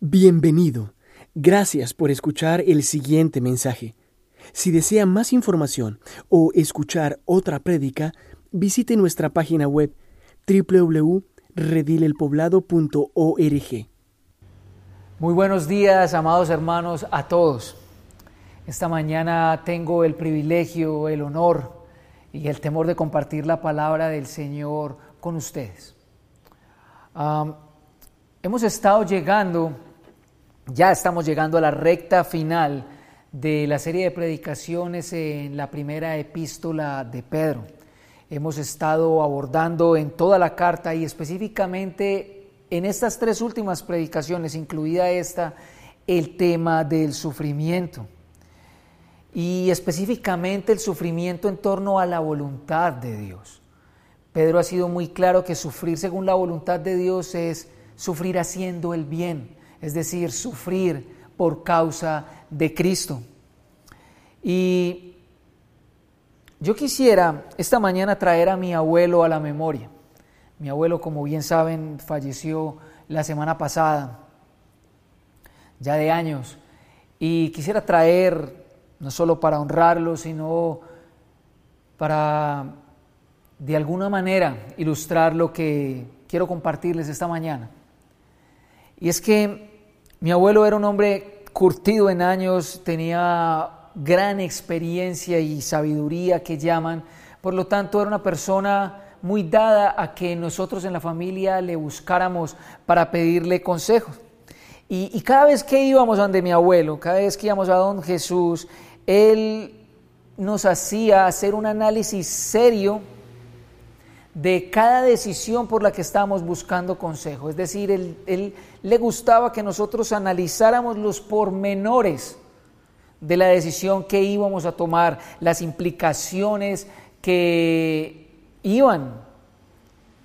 Bienvenido. Gracias por escuchar el siguiente mensaje. Si desea más información o escuchar otra prédica, visite nuestra página web www.redilelpoblado.org. Muy buenos días, amados hermanos, a todos. Esta mañana tengo el privilegio, el honor y el temor de compartir la palabra del Señor con ustedes. hemos estado llegando, ya estamos llegando a la recta final de la serie de predicaciones en la primera epístola de Pedro. Hemos estado abordando en toda la carta y específicamente en estas tres últimas predicaciones, incluida esta, el tema del sufrimiento y específicamente el sufrimiento en torno a la voluntad de Dios. Pedro ha sido muy claro que sufrir según la voluntad de Dios es sufrir haciendo el bien, es decir, sufrir por causa de Cristo. Y yo quisiera esta mañana traer a mi abuelo a la memoria. Mi abuelo, como bien saben, falleció la semana pasada, ya de años, y quisiera traer no solo para honrarlo, sino para de alguna manera ilustrar lo que quiero compartirles esta mañana. Y es que mi abuelo era un hombre curtido en años, tenía gran experiencia y sabiduría que llaman, por lo tanto era una persona muy dada a que nosotros en la familia le buscáramos para pedirle consejos. Y, cada vez que íbamos donde mi abuelo, cada vez que íbamos a don Jesús, él nos hacía hacer un análisis serio de cada decisión por la que estábamos buscando consejo. Es decir, él, él, le gustaba que nosotros analizáramos los pormenores de la decisión que íbamos a tomar, las implicaciones que iban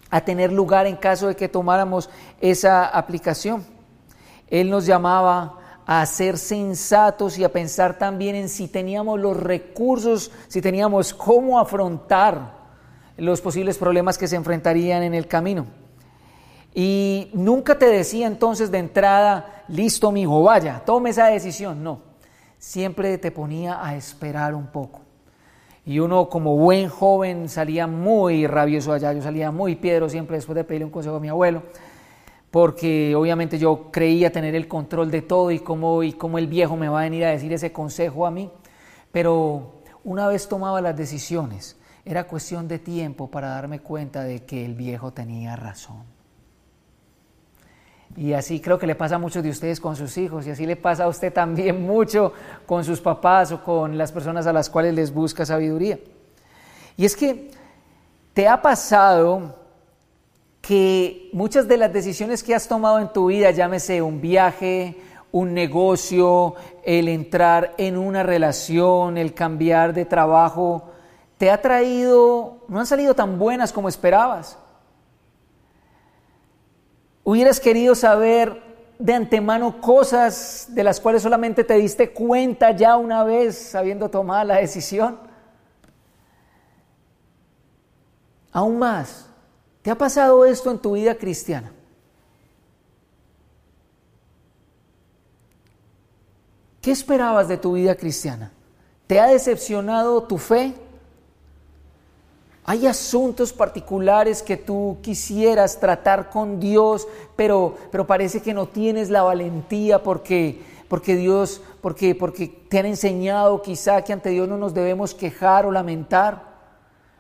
a tener lugar en caso de que tomáramos esa aplicación. Él nos llamaba a ser sensatos y a pensar también en si teníamos los recursos, si teníamos cómo afrontar los posibles problemas que se enfrentarían en el camino. Y nunca te decía entonces de entrada, listo, mi hijo, vaya, tome esa decisión. No, siempre te ponía a esperar un poco. Y uno como buen joven salía muy rabioso allá, yo salía muy piedro siempre después de pedirle un consejo a mi abuelo porque obviamente yo creía tener el control de todo y cómo, y cómo el viejo me va a venir a decir ese consejo a mí. Pero una vez tomaba las decisiones, era cuestión de tiempo para darme cuenta de que el viejo tenía razón. Y así creo que le pasa a muchos de ustedes con sus hijos y así le pasa a usted también mucho con sus papás o con las personas a las cuales les busca sabiduría. Y es que te ha pasado que muchas de las decisiones que has tomado en tu vida, llámese un viaje, un negocio, el entrar en una relación, el cambiar de trabajo, te ha traído, no han salido tan buenas como esperabas. Hubieras querido saber de antemano cosas de las cuales solamente te diste cuenta ya una vez habiendo tomado la decisión. Aún más, ¿Te ha pasado esto en tu vida cristiana? ¿Qué esperabas de tu vida cristiana? ¿Te ha decepcionado tu fe? ¿Hay asuntos particulares que tú quisieras tratar con Dios, pero, pero parece que no tienes la valentía porque, porque Dios, porque, porque te han enseñado quizá que ante Dios no nos debemos quejar o lamentar?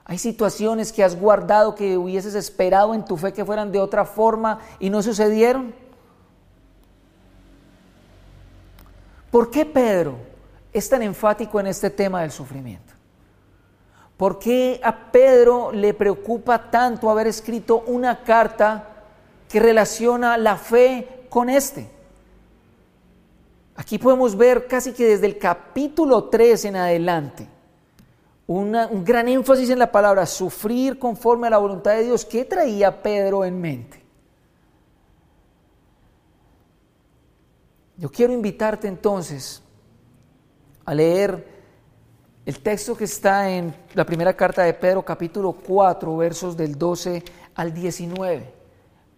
Hay situaciones que has guardado que hubieses esperado en tu fe que fueran de otra forma y no sucedieron. ¿Por qué Pedro es tan enfático en este tema del sufrimiento? ¿Por qué a Pedro le preocupa tanto haber escrito una carta que relaciona la fe con este? Aquí podemos ver casi que desde el capítulo 3 en adelante un gran énfasis en la palabra sufrir conforme a la voluntad de Dios. ¿Qué traía Pedro en mente? Yo quiero invitarte entonces a leer el texto que está en la primera carta de Pedro, capítulo 4, versos del 12 al 19,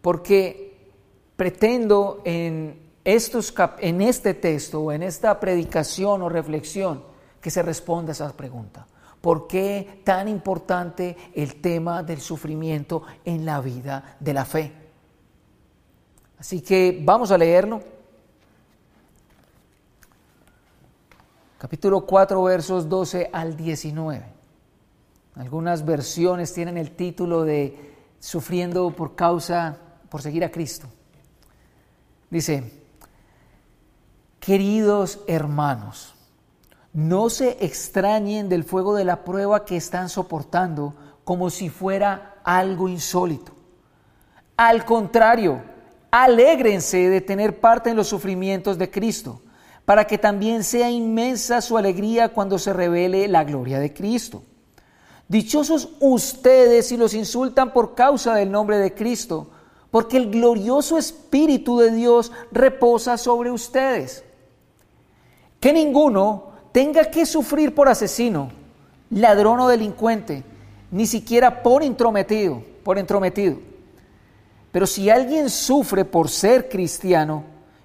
porque pretendo en estos, en este texto o en esta predicación o reflexión que se responda a esa pregunta. ¿Por qué tan importante el tema del sufrimiento en la vida de la fe? Así que vamos a leerlo. Capítulo 4, versos 12 al 19. Algunas versiones tienen el título de Sufriendo por causa, por seguir a Cristo. Dice, queridos hermanos, no se extrañen del fuego de la prueba que están soportando como si fuera algo insólito. Al contrario, alégrense de tener parte en los sufrimientos de Cristo, para que también sea inmensa su alegría cuando se revele la gloria de Cristo. Dichosos ustedes si los insultan por causa del nombre de Cristo, porque el glorioso Espíritu de Dios reposa sobre ustedes. Que ninguno tenga que sufrir por asesino, ladrón o delincuente, ni siquiera por intrometido, por entrometido. Pero si alguien sufre por ser cristiano,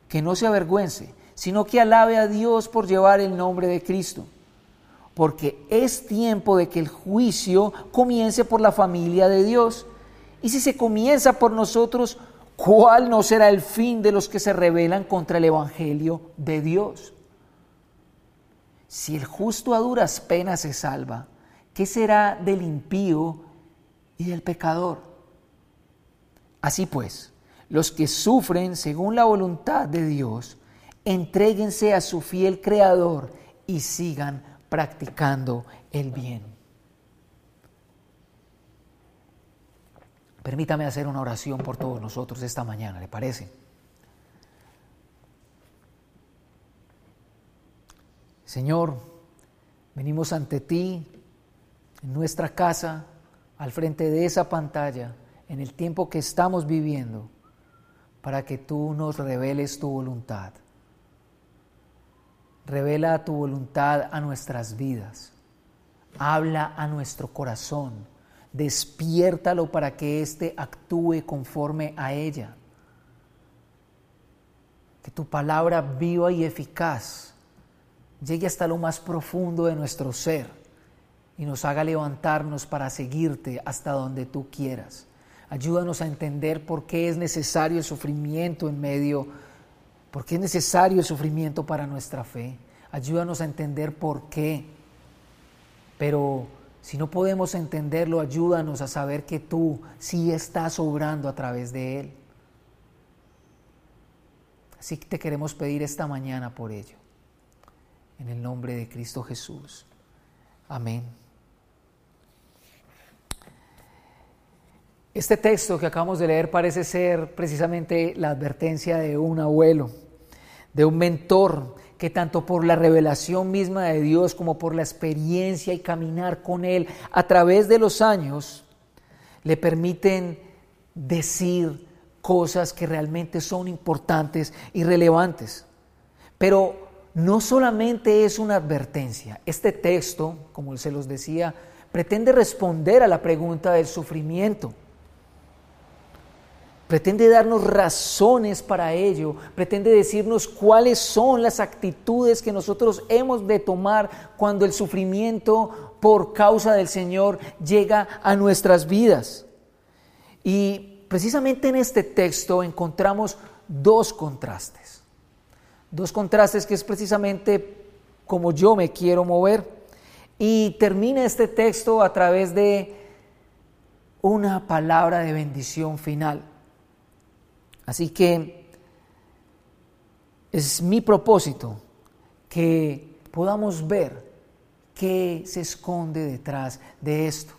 que no se avergüence, sino que alabe a Dios por llevar el nombre de Cristo. Porque es tiempo de que el juicio comience por la familia de Dios. Y si se comienza por nosotros, ¿cuál no será el fin de los que se rebelan contra el Evangelio de Dios? Si el justo a duras penas se salva, ¿qué será del impío y del pecador? Así pues, los que sufren según la voluntad de Dios, entréguense a su fiel Creador y sigan practicando el bien. Permítame hacer una oración por todos nosotros esta mañana, ¿le parece? Señor, venimos ante ti, en nuestra casa, al frente de esa pantalla, en el tiempo que estamos viviendo, para que tú nos reveles tu voluntad. Revela tu voluntad a nuestras vidas. Habla a nuestro corazón. Despiértalo para que éste actúe conforme a ella. Que tu palabra viva y eficaz llegue hasta lo más profundo de nuestro ser y nos haga levantarnos para seguirte hasta donde tú quieras. Ayúdanos a entender por qué es necesario el sufrimiento en medio, por qué es necesario el sufrimiento para nuestra fe. Ayúdanos a entender por qué. Pero si no podemos entenderlo, ayúdanos a saber que tú sí estás obrando a través de él. Así que te queremos pedir esta mañana por ello en el nombre de Cristo Jesús. Amén. Este texto que acabamos de leer parece ser precisamente la advertencia de un abuelo, de un mentor que tanto por la revelación misma de Dios como por la experiencia y caminar con Él a través de los años, le permiten decir cosas que realmente son importantes y relevantes. Pero no solamente es una advertencia, este texto, como se los decía, pretende responder a la pregunta del sufrimiento. Pretende darnos razones para ello, pretende decirnos cuáles son las actitudes que nosotros hemos de tomar cuando el sufrimiento por causa del Señor llega a nuestras vidas. Y precisamente en este texto encontramos dos contrastes. Dos contrastes que es precisamente como yo me quiero mover. Y termina este texto a través de una palabra de bendición final. Así que es mi propósito que podamos ver qué se esconde detrás de esto.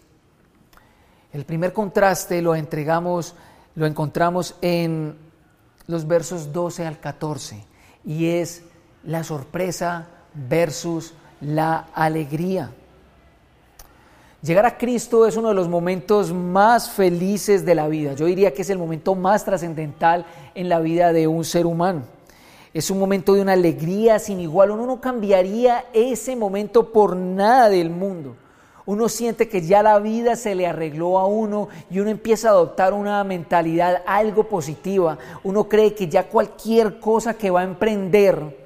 El primer contraste lo entregamos, lo encontramos en los versos 12 al 14 y es la sorpresa versus la alegría. Llegar a Cristo es uno de los momentos más felices de la vida. Yo diría que es el momento más trascendental en la vida de un ser humano. Es un momento de una alegría sin igual. Uno no cambiaría ese momento por nada del mundo. uno siente que ya la vida se le arregló a uno y uno empieza a adoptar una mentalidad algo positiva. Uno cree que ya cualquier cosa que va a emprender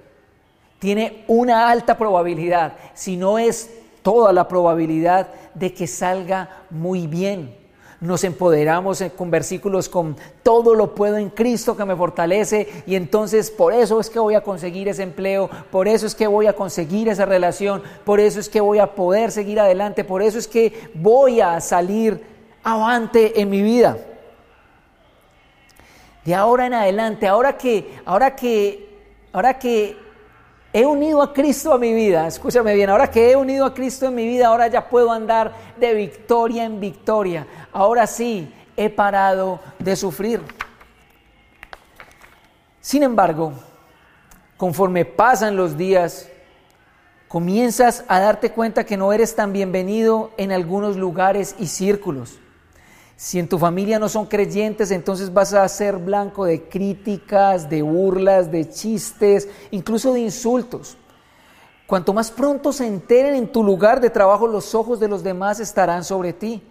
tiene una alta probabilidad, si no es toda la probabilidad de que salga muy bien nos empoderamos con versículos con todo lo puedo en Cristo que me fortalece y entonces por eso es que voy a conseguir ese empleo, por eso es que voy a conseguir esa relación, por eso es que voy a poder seguir adelante, por eso es que voy a salir avante en mi vida. De ahora en adelante, ahora que ahora que ahora que He unido a Cristo a mi vida, escúchame bien, ahora que he unido a Cristo en mi vida, ahora ya puedo andar de victoria en victoria. Ahora sí, he parado de sufrir. Sin embargo, conforme pasan los días, comienzas a darte cuenta que no eres tan bienvenido en algunos lugares y círculos. Si en tu familia no son creyentes, entonces vas a ser blanco de críticas, de burlas, de chistes, incluso de insultos. Cuanto más pronto se enteren en tu lugar de trabajo, los ojos de los demás estarán sobre ti.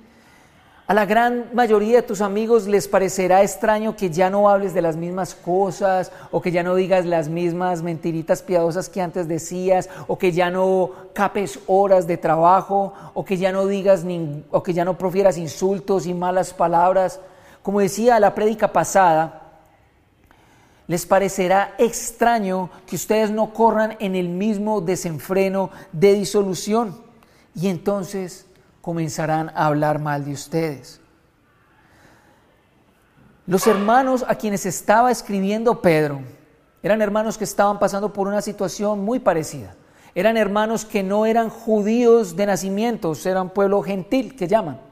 A la gran mayoría de tus amigos les parecerá extraño que ya no hables de las mismas cosas o que ya no digas las mismas mentiritas piadosas que antes decías o que ya no capes horas de trabajo o que ya no digas o que ya no profieras insultos y malas palabras. Como decía la prédica pasada, les parecerá extraño que ustedes no corran en el mismo desenfreno de disolución y entonces comenzarán a hablar mal de ustedes. Los hermanos a quienes estaba escribiendo Pedro eran hermanos que estaban pasando por una situación muy parecida. Eran hermanos que no eran judíos de nacimiento, eran pueblo gentil que llaman.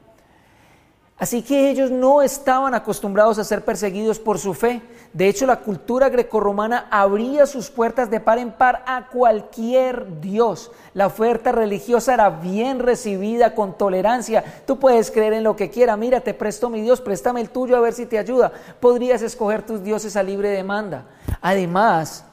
Así que ellos no estaban acostumbrados a ser perseguidos por su fe. De hecho, la cultura grecorromana abría sus puertas de par en par a cualquier dios. La oferta religiosa era bien recibida con tolerancia. Tú puedes creer en lo que quiera. Mira, te presto mi Dios, préstame el tuyo a ver si te ayuda. Podrías escoger tus dioses a libre demanda. Además,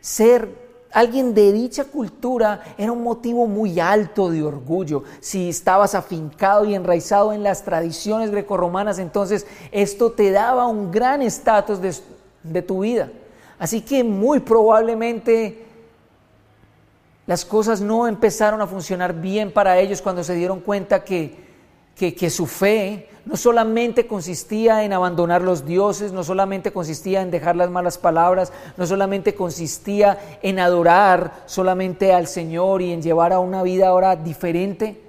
ser alguien de dicha cultura era un motivo muy alto de orgullo. Si estabas afincado y enraizado en las tradiciones grecorromanas, entonces esto te daba un gran estatus de, tu vida. Así que muy probablemente las cosas no empezaron a funcionar bien para ellos cuando se dieron cuenta que, que su fe no solamente consistía en abandonar los dioses, no solamente consistía en dejar las malas palabras, no solamente consistía en adorar solamente al Señor y en llevar a una vida ahora diferente,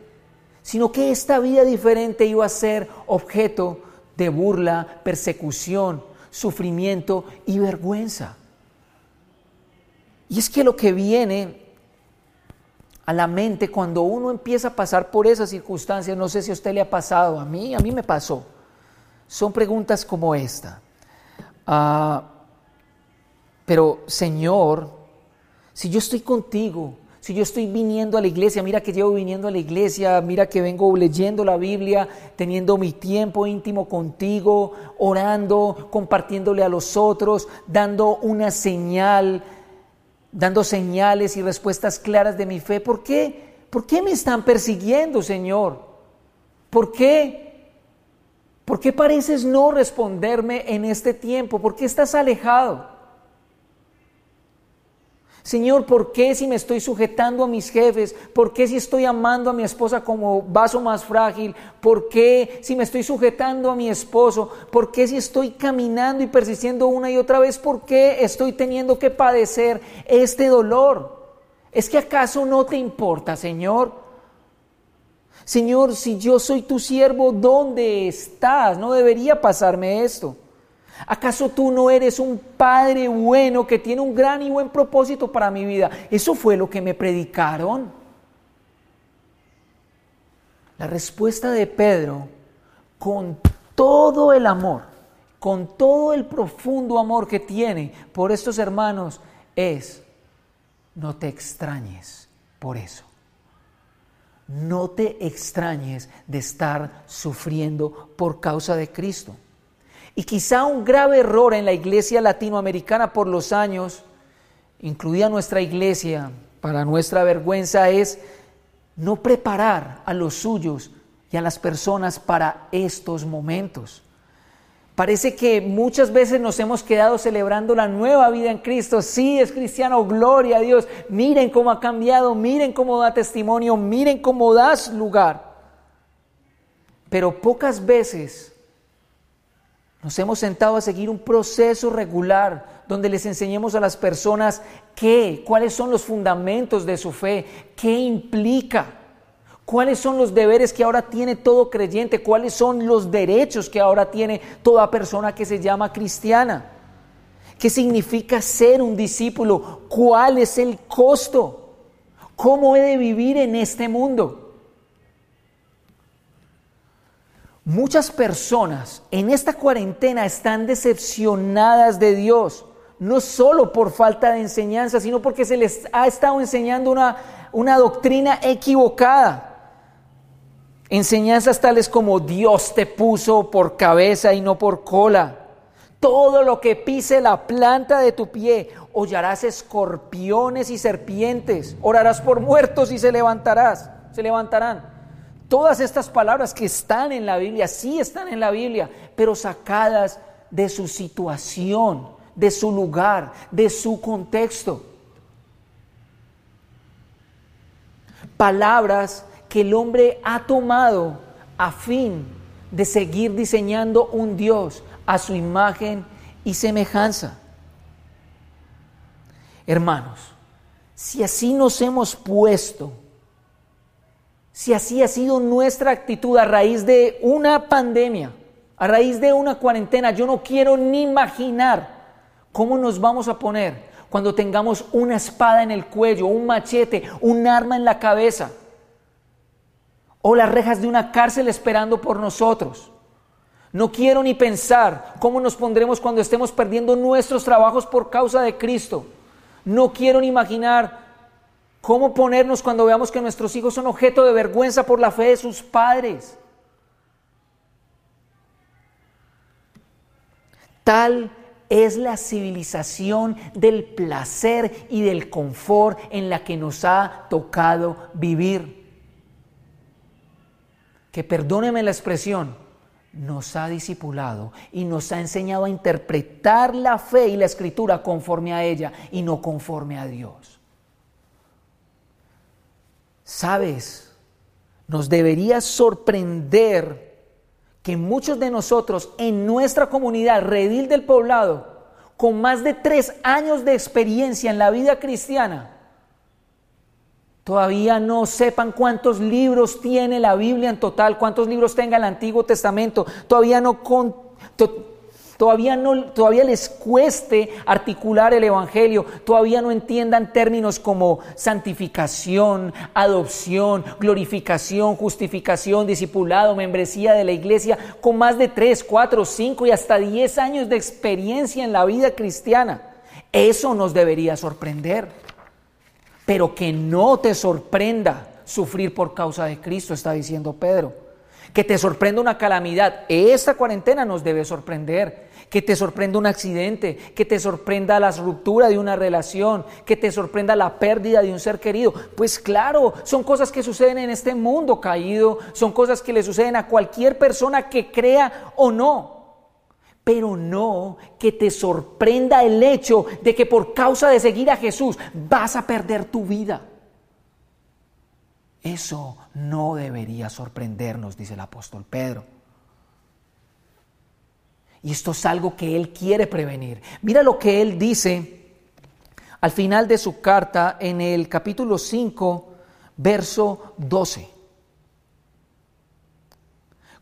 sino que esta vida diferente iba a ser objeto de burla, persecución, sufrimiento y vergüenza. Y es que lo que viene a la mente cuando uno empieza a pasar por esas circunstancias, no sé si a usted le ha pasado, a mí, a mí me pasó. Son preguntas como esta. Ah, pero Señor, si yo estoy contigo, si yo estoy viniendo a la iglesia, mira que llevo viniendo a la iglesia, mira que vengo leyendo la Biblia, teniendo mi tiempo íntimo contigo, orando, compartiéndole a los otros, dando una señal dando señales y respuestas claras de mi fe. ¿Por qué? ¿Por qué me están persiguiendo, Señor? ¿Por qué? ¿Por qué pareces no responderme en este tiempo? ¿Por qué estás alejado? Señor, ¿por qué si me estoy sujetando a mis jefes? ¿Por qué si estoy amando a mi esposa como vaso más frágil? ¿Por qué si me estoy sujetando a mi esposo? ¿Por qué si estoy caminando y persistiendo una y otra vez? ¿Por qué estoy teniendo que padecer este dolor? ¿Es que acaso no te importa, Señor? Señor, si yo soy tu siervo, ¿dónde estás? No debería pasarme esto. ¿Acaso tú no eres un padre bueno que tiene un gran y buen propósito para mi vida? Eso fue lo que me predicaron. La respuesta de Pedro, con todo el amor, con todo el profundo amor que tiene por estos hermanos, es, no te extrañes por eso. No te extrañes de estar sufriendo por causa de Cristo. Y quizá un grave error en la iglesia latinoamericana por los años, incluida nuestra iglesia, para nuestra vergüenza, es no preparar a los suyos y a las personas para estos momentos. Parece que muchas veces nos hemos quedado celebrando la nueva vida en Cristo. Sí, es cristiano, gloria a Dios. Miren cómo ha cambiado, miren cómo da testimonio, miren cómo das lugar. Pero pocas veces nos hemos sentado a seguir un proceso regular donde les enseñemos a las personas qué, cuáles son los fundamentos de su fe, qué implica ¿Cuáles son los deberes que ahora tiene todo creyente? ¿Cuáles son los derechos que ahora tiene toda persona que se llama cristiana? ¿Qué significa ser un discípulo? ¿Cuál es el costo? ¿Cómo he de vivir en este mundo? Muchas personas en esta cuarentena están decepcionadas de Dios, no solo por falta de enseñanza, sino porque se les ha estado enseñando una, una doctrina equivocada. Enseñanzas tales como Dios te puso por cabeza y no por cola. Todo lo que pise la planta de tu pie, hollarás escorpiones y serpientes, orarás por muertos y se levantarás, se levantarán. Todas estas palabras que están en la Biblia, sí están en la Biblia, pero sacadas de su situación, de su lugar, de su contexto. Palabras que el hombre ha tomado a fin de seguir diseñando un Dios a su imagen y semejanza. Hermanos, si así nos hemos puesto, si así ha sido nuestra actitud a raíz de una pandemia, a raíz de una cuarentena, yo no quiero ni imaginar cómo nos vamos a poner cuando tengamos una espada en el cuello, un machete, un arma en la cabeza o las rejas de una cárcel esperando por nosotros. No quiero ni pensar cómo nos pondremos cuando estemos perdiendo nuestros trabajos por causa de Cristo. No quiero ni imaginar cómo ponernos cuando veamos que nuestros hijos son objeto de vergüenza por la fe de sus padres. Tal es la civilización del placer y del confort en la que nos ha tocado vivir que perdóneme la expresión, nos ha discipulado y nos ha enseñado a interpretar la fe y la escritura conforme a ella y no conforme a Dios. Sabes, nos debería sorprender que muchos de nosotros en nuestra comunidad, Redil del Poblado, con más de tres años de experiencia en la vida cristiana, Todavía no sepan cuántos libros tiene la Biblia en total, cuántos libros tenga el Antiguo Testamento. Todavía no, todavía no todavía les cueste articular el evangelio, todavía no entiendan términos como santificación, adopción, glorificación, justificación, discipulado, membresía de la iglesia, con más de tres, cuatro, cinco y hasta diez años de experiencia en la vida cristiana. Eso nos debería sorprender pero que no te sorprenda sufrir por causa de Cristo, está diciendo Pedro. Que te sorprenda una calamidad. Esta cuarentena nos debe sorprender. Que te sorprenda un accidente, que te sorprenda la ruptura de una relación, que te sorprenda la pérdida de un ser querido. Pues claro, son cosas que suceden en este mundo caído, son cosas que le suceden a cualquier persona que crea o no pero no que te sorprenda el hecho de que por causa de seguir a Jesús vas a perder tu vida. Eso no debería sorprendernos, dice el apóstol Pedro. Y esto es algo que él quiere prevenir. Mira lo que él dice al final de su carta en el capítulo 5, verso 12.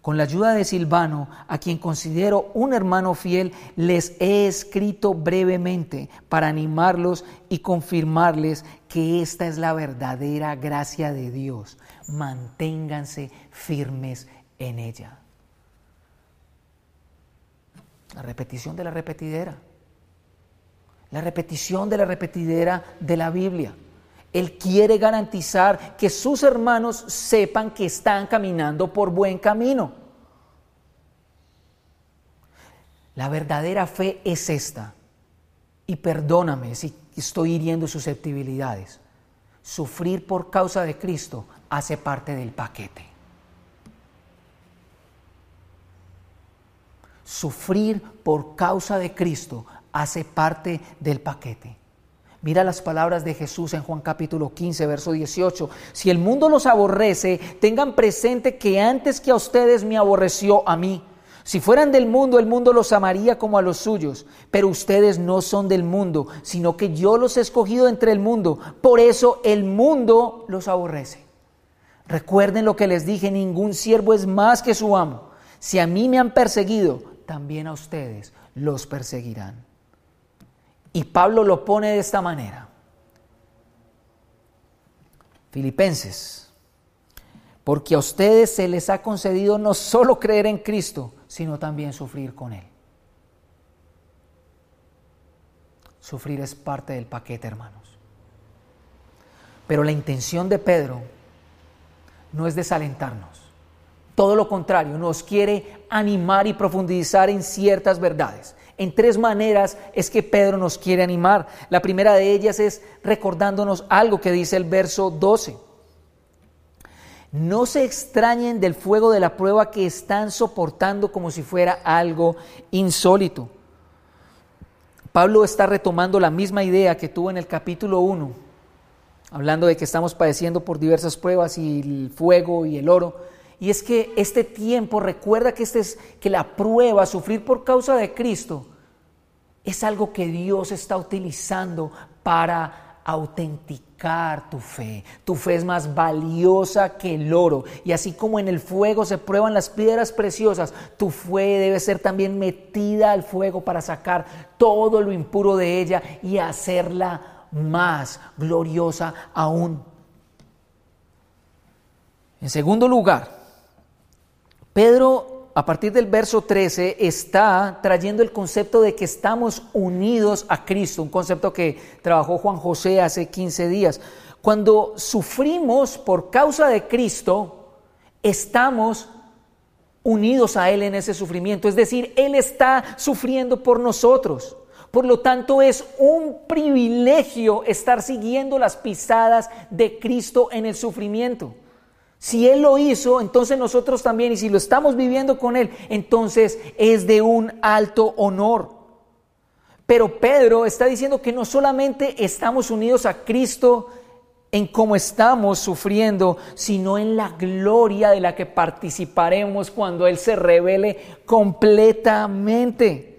Con la ayuda de Silvano, a quien considero un hermano fiel, les he escrito brevemente para animarlos y confirmarles que esta es la verdadera gracia de Dios. Manténganse firmes en ella. La repetición de la repetidera. La repetición de la repetidera de la Biblia. Él quiere garantizar que sus hermanos sepan que están caminando por buen camino. La verdadera fe es esta. Y perdóname si estoy hiriendo susceptibilidades. sufrir por causa de Cristo hace parte del paquete. Sufrir por causa de Cristo hace parte del paquete. Mira las palabras de Jesús en Juan capítulo 15, verso 18. Si el mundo los aborrece, tengan presente que antes que a ustedes me aborreció a mí. Si fueran del mundo, el mundo los amaría como a los suyos, pero ustedes no son del mundo, sino que yo los he escogido entre el mundo. Por eso el mundo los aborrece. Recuerden lo que les dije, ningún siervo es más que su amo. Si a mí me han perseguido, también a ustedes los perseguirán. Y Pablo lo pone de esta manera. Filipenses, porque a ustedes se les ha concedido no solo creer en Cristo, sino también sufrir con Él. Sufrir es parte del paquete, hermanos. Pero la intención de Pedro no es desalentarnos. Todo lo contrario, nos quiere animar y profundizar en ciertas verdades. En tres maneras es que Pedro nos quiere animar. La primera de ellas es recordándonos algo que dice el verso 12. No se extrañen del fuego de la prueba que están soportando como si fuera algo insólito. Pablo está retomando la misma idea que tuvo en el capítulo 1, hablando de que estamos padeciendo por diversas pruebas y el fuego y el oro. Y es que este tiempo, recuerda que, este es, que la prueba, sufrir por causa de Cristo, es algo que Dios está utilizando para autenticar tu fe. Tu fe es más valiosa que el oro. Y así como en el fuego se prueban las piedras preciosas, tu fe debe ser también metida al fuego para sacar todo lo impuro de ella y hacerla más gloriosa aún. En segundo lugar, Pedro, a partir del verso 13, está trayendo el concepto de que estamos unidos a Cristo, un concepto que trabajó Juan José hace 15 días. Cuando sufrimos por causa de Cristo, estamos unidos a Él en ese sufrimiento, es decir, Él está sufriendo por nosotros. Por lo tanto, es un privilegio estar siguiendo las pisadas de Cristo en el sufrimiento. Si Él lo hizo, entonces nosotros también, y si lo estamos viviendo con Él, entonces es de un alto honor. Pero Pedro está diciendo que no solamente estamos unidos a Cristo en cómo estamos sufriendo, sino en la gloria de la que participaremos cuando Él se revele completamente.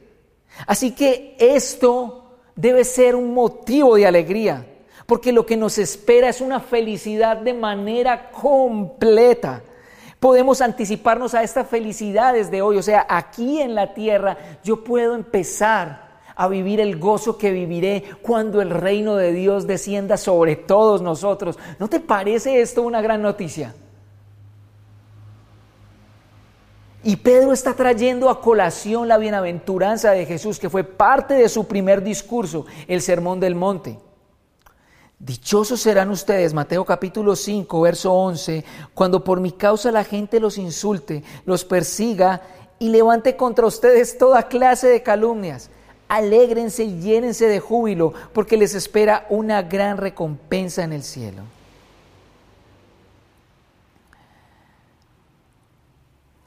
Así que esto debe ser un motivo de alegría porque lo que nos espera es una felicidad de manera completa. Podemos anticiparnos a esta felicidad desde hoy, o sea, aquí en la tierra yo puedo empezar a vivir el gozo que viviré cuando el reino de Dios descienda sobre todos nosotros. ¿No te parece esto una gran noticia? Y Pedro está trayendo a colación la bienaventuranza de Jesús, que fue parte de su primer discurso, el Sermón del Monte. Dichosos serán ustedes, Mateo capítulo 5, verso 11, cuando por mi causa la gente los insulte, los persiga y levante contra ustedes toda clase de calumnias. Alégrense y llénense de júbilo, porque les espera una gran recompensa en el cielo.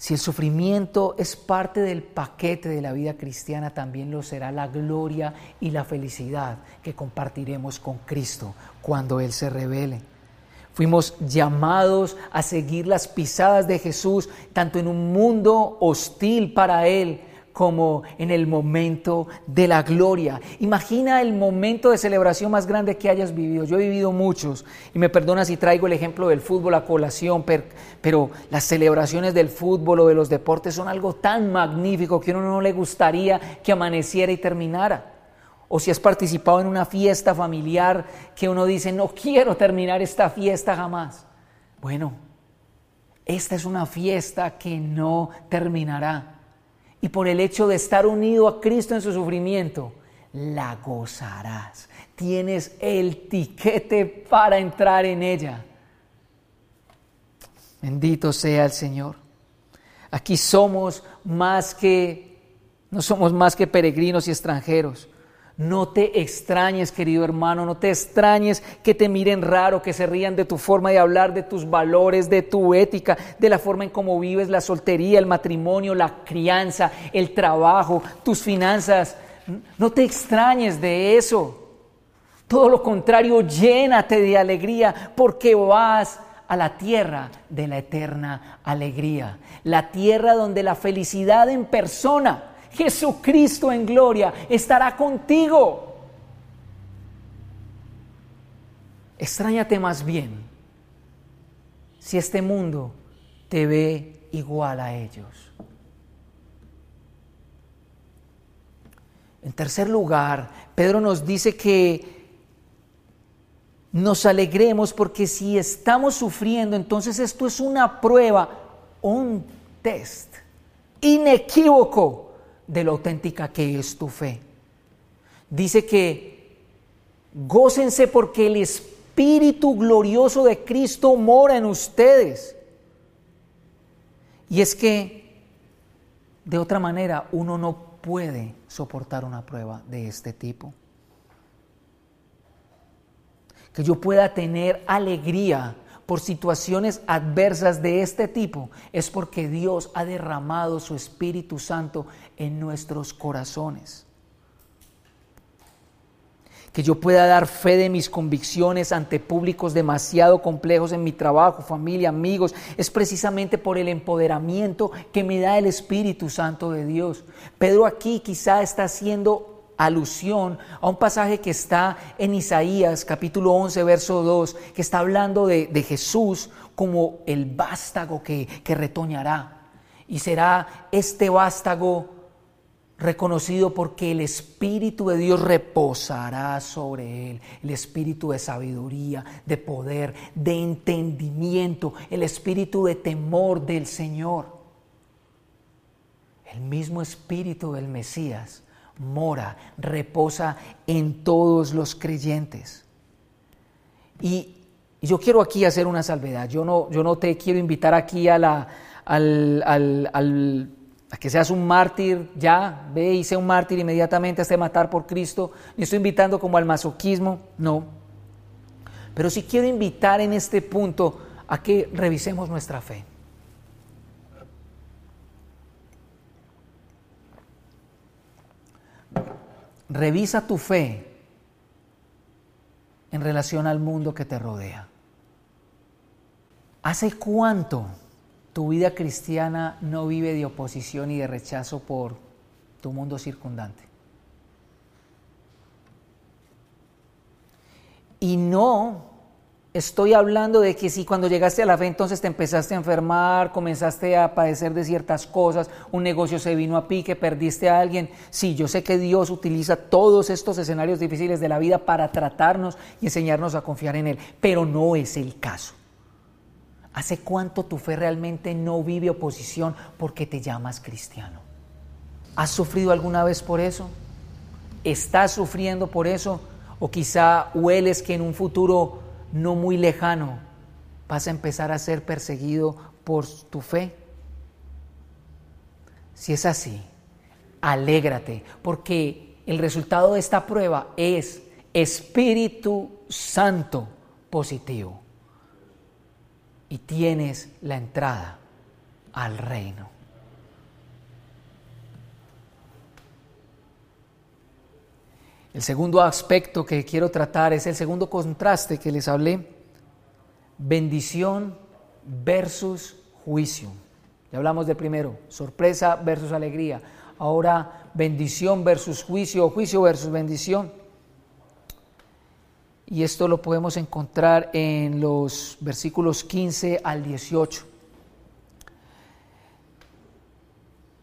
Si el sufrimiento es parte del paquete de la vida cristiana, también lo será la gloria y la felicidad que compartiremos con Cristo cuando Él se revele. Fuimos llamados a seguir las pisadas de Jesús, tanto en un mundo hostil para Él, como en el momento de la gloria. Imagina el momento de celebración más grande que hayas vivido. Yo he vivido muchos y me perdona si traigo el ejemplo del fútbol a colación, pero, las celebraciones del fútbol o de los deportes son algo tan magnífico que a uno no le gustaría que amaneciera y terminara. O si has participado en una fiesta familiar que uno dice, no quiero terminar esta fiesta jamás. Bueno, esta es una fiesta que no terminará y por el hecho de estar unido a Cristo en su sufrimiento, la gozarás. Tienes el tiquete para entrar en ella. Bendito sea el Señor. Aquí somos más que, no somos más que peregrinos y extranjeros. No te extrañes, querido hermano, no te extrañes que te miren raro, que se rían de tu forma de hablar, de tus valores, de tu ética, de la forma en cómo vives, la soltería, el matrimonio, la crianza, el trabajo, tus finanzas. No te extrañes de eso. Todo lo contrario, llénate de alegría porque vas a la tierra de la eterna alegría, la tierra donde la felicidad en persona Jesucristo en gloria estará contigo. Extrañate más bien si este mundo te ve igual a ellos. En tercer lugar, Pedro nos dice que nos alegremos porque si estamos sufriendo, entonces esto es una prueba, un test inequívoco de lo auténtica que es tu fe. Dice que gócense porque el Espíritu glorioso de Cristo mora en ustedes. Y es que de otra manera uno no puede soportar una prueba de este tipo. Que yo pueda tener alegría por situaciones adversas de este tipo es porque Dios ha derramado su Espíritu Santo en nuestros corazones. Que yo pueda dar fe de mis convicciones ante públicos demasiado complejos en mi trabajo, familia, amigos, es precisamente por el empoderamiento que me da el Espíritu Santo de Dios. Pedro aquí quizá está haciendo alusión a un pasaje que está en Isaías capítulo 11, verso 2, que está hablando de, Jesús como el vástago que, que retoñará. Y será este vástago reconocido porque el Espíritu de Dios reposará sobre él, el Espíritu de sabiduría, de poder, de entendimiento, el Espíritu de temor del Señor. El mismo Espíritu del Mesías mora, reposa en todos los creyentes. Y yo quiero aquí hacer una salvedad. Yo no, yo no te quiero invitar aquí a, la, al, a que seas un mártir ya, ve y sea un mártir inmediatamente hasta matar por Cristo. Ni estoy invitando como al masoquismo, no. Pero sí quiero invitar en este punto a que revisemos nuestra fe. Revisa tu fe en relación al mundo que te rodea. ¿Hace cuánto tu vida cristiana no vive de oposición y de rechazo por tu mundo circundante? Y no Estoy hablando de que si cuando llegaste a la fe entonces te empezaste a enfermar, comenzaste a padecer de ciertas cosas, un negocio se vino a pique, perdiste a alguien. Sí, yo sé que Dios utiliza todos estos escenarios difíciles de la vida para tratarnos y enseñarnos a confiar en Él, pero no es el caso. ¿Hace cuánto tu fe realmente no vive oposición porque te llamas cristiano? ¿Has sufrido alguna vez por eso? ¿Estás sufriendo por eso? ¿O quizá hueles que en un futuro no muy lejano vas a empezar a ser perseguido por tu fe? Si es así, alégrate, porque el resultado de esta prueba es Espíritu Santo positivo. Y tienes la entrada al reino. El segundo aspecto que quiero tratar es el segundo contraste que les hablé, bendición versus juicio. Ya hablamos de primero, sorpresa versus alegría. Ahora, bendición versus juicio juicio versus bendición. Y esto lo podemos encontrar en los versículos 15 al 18.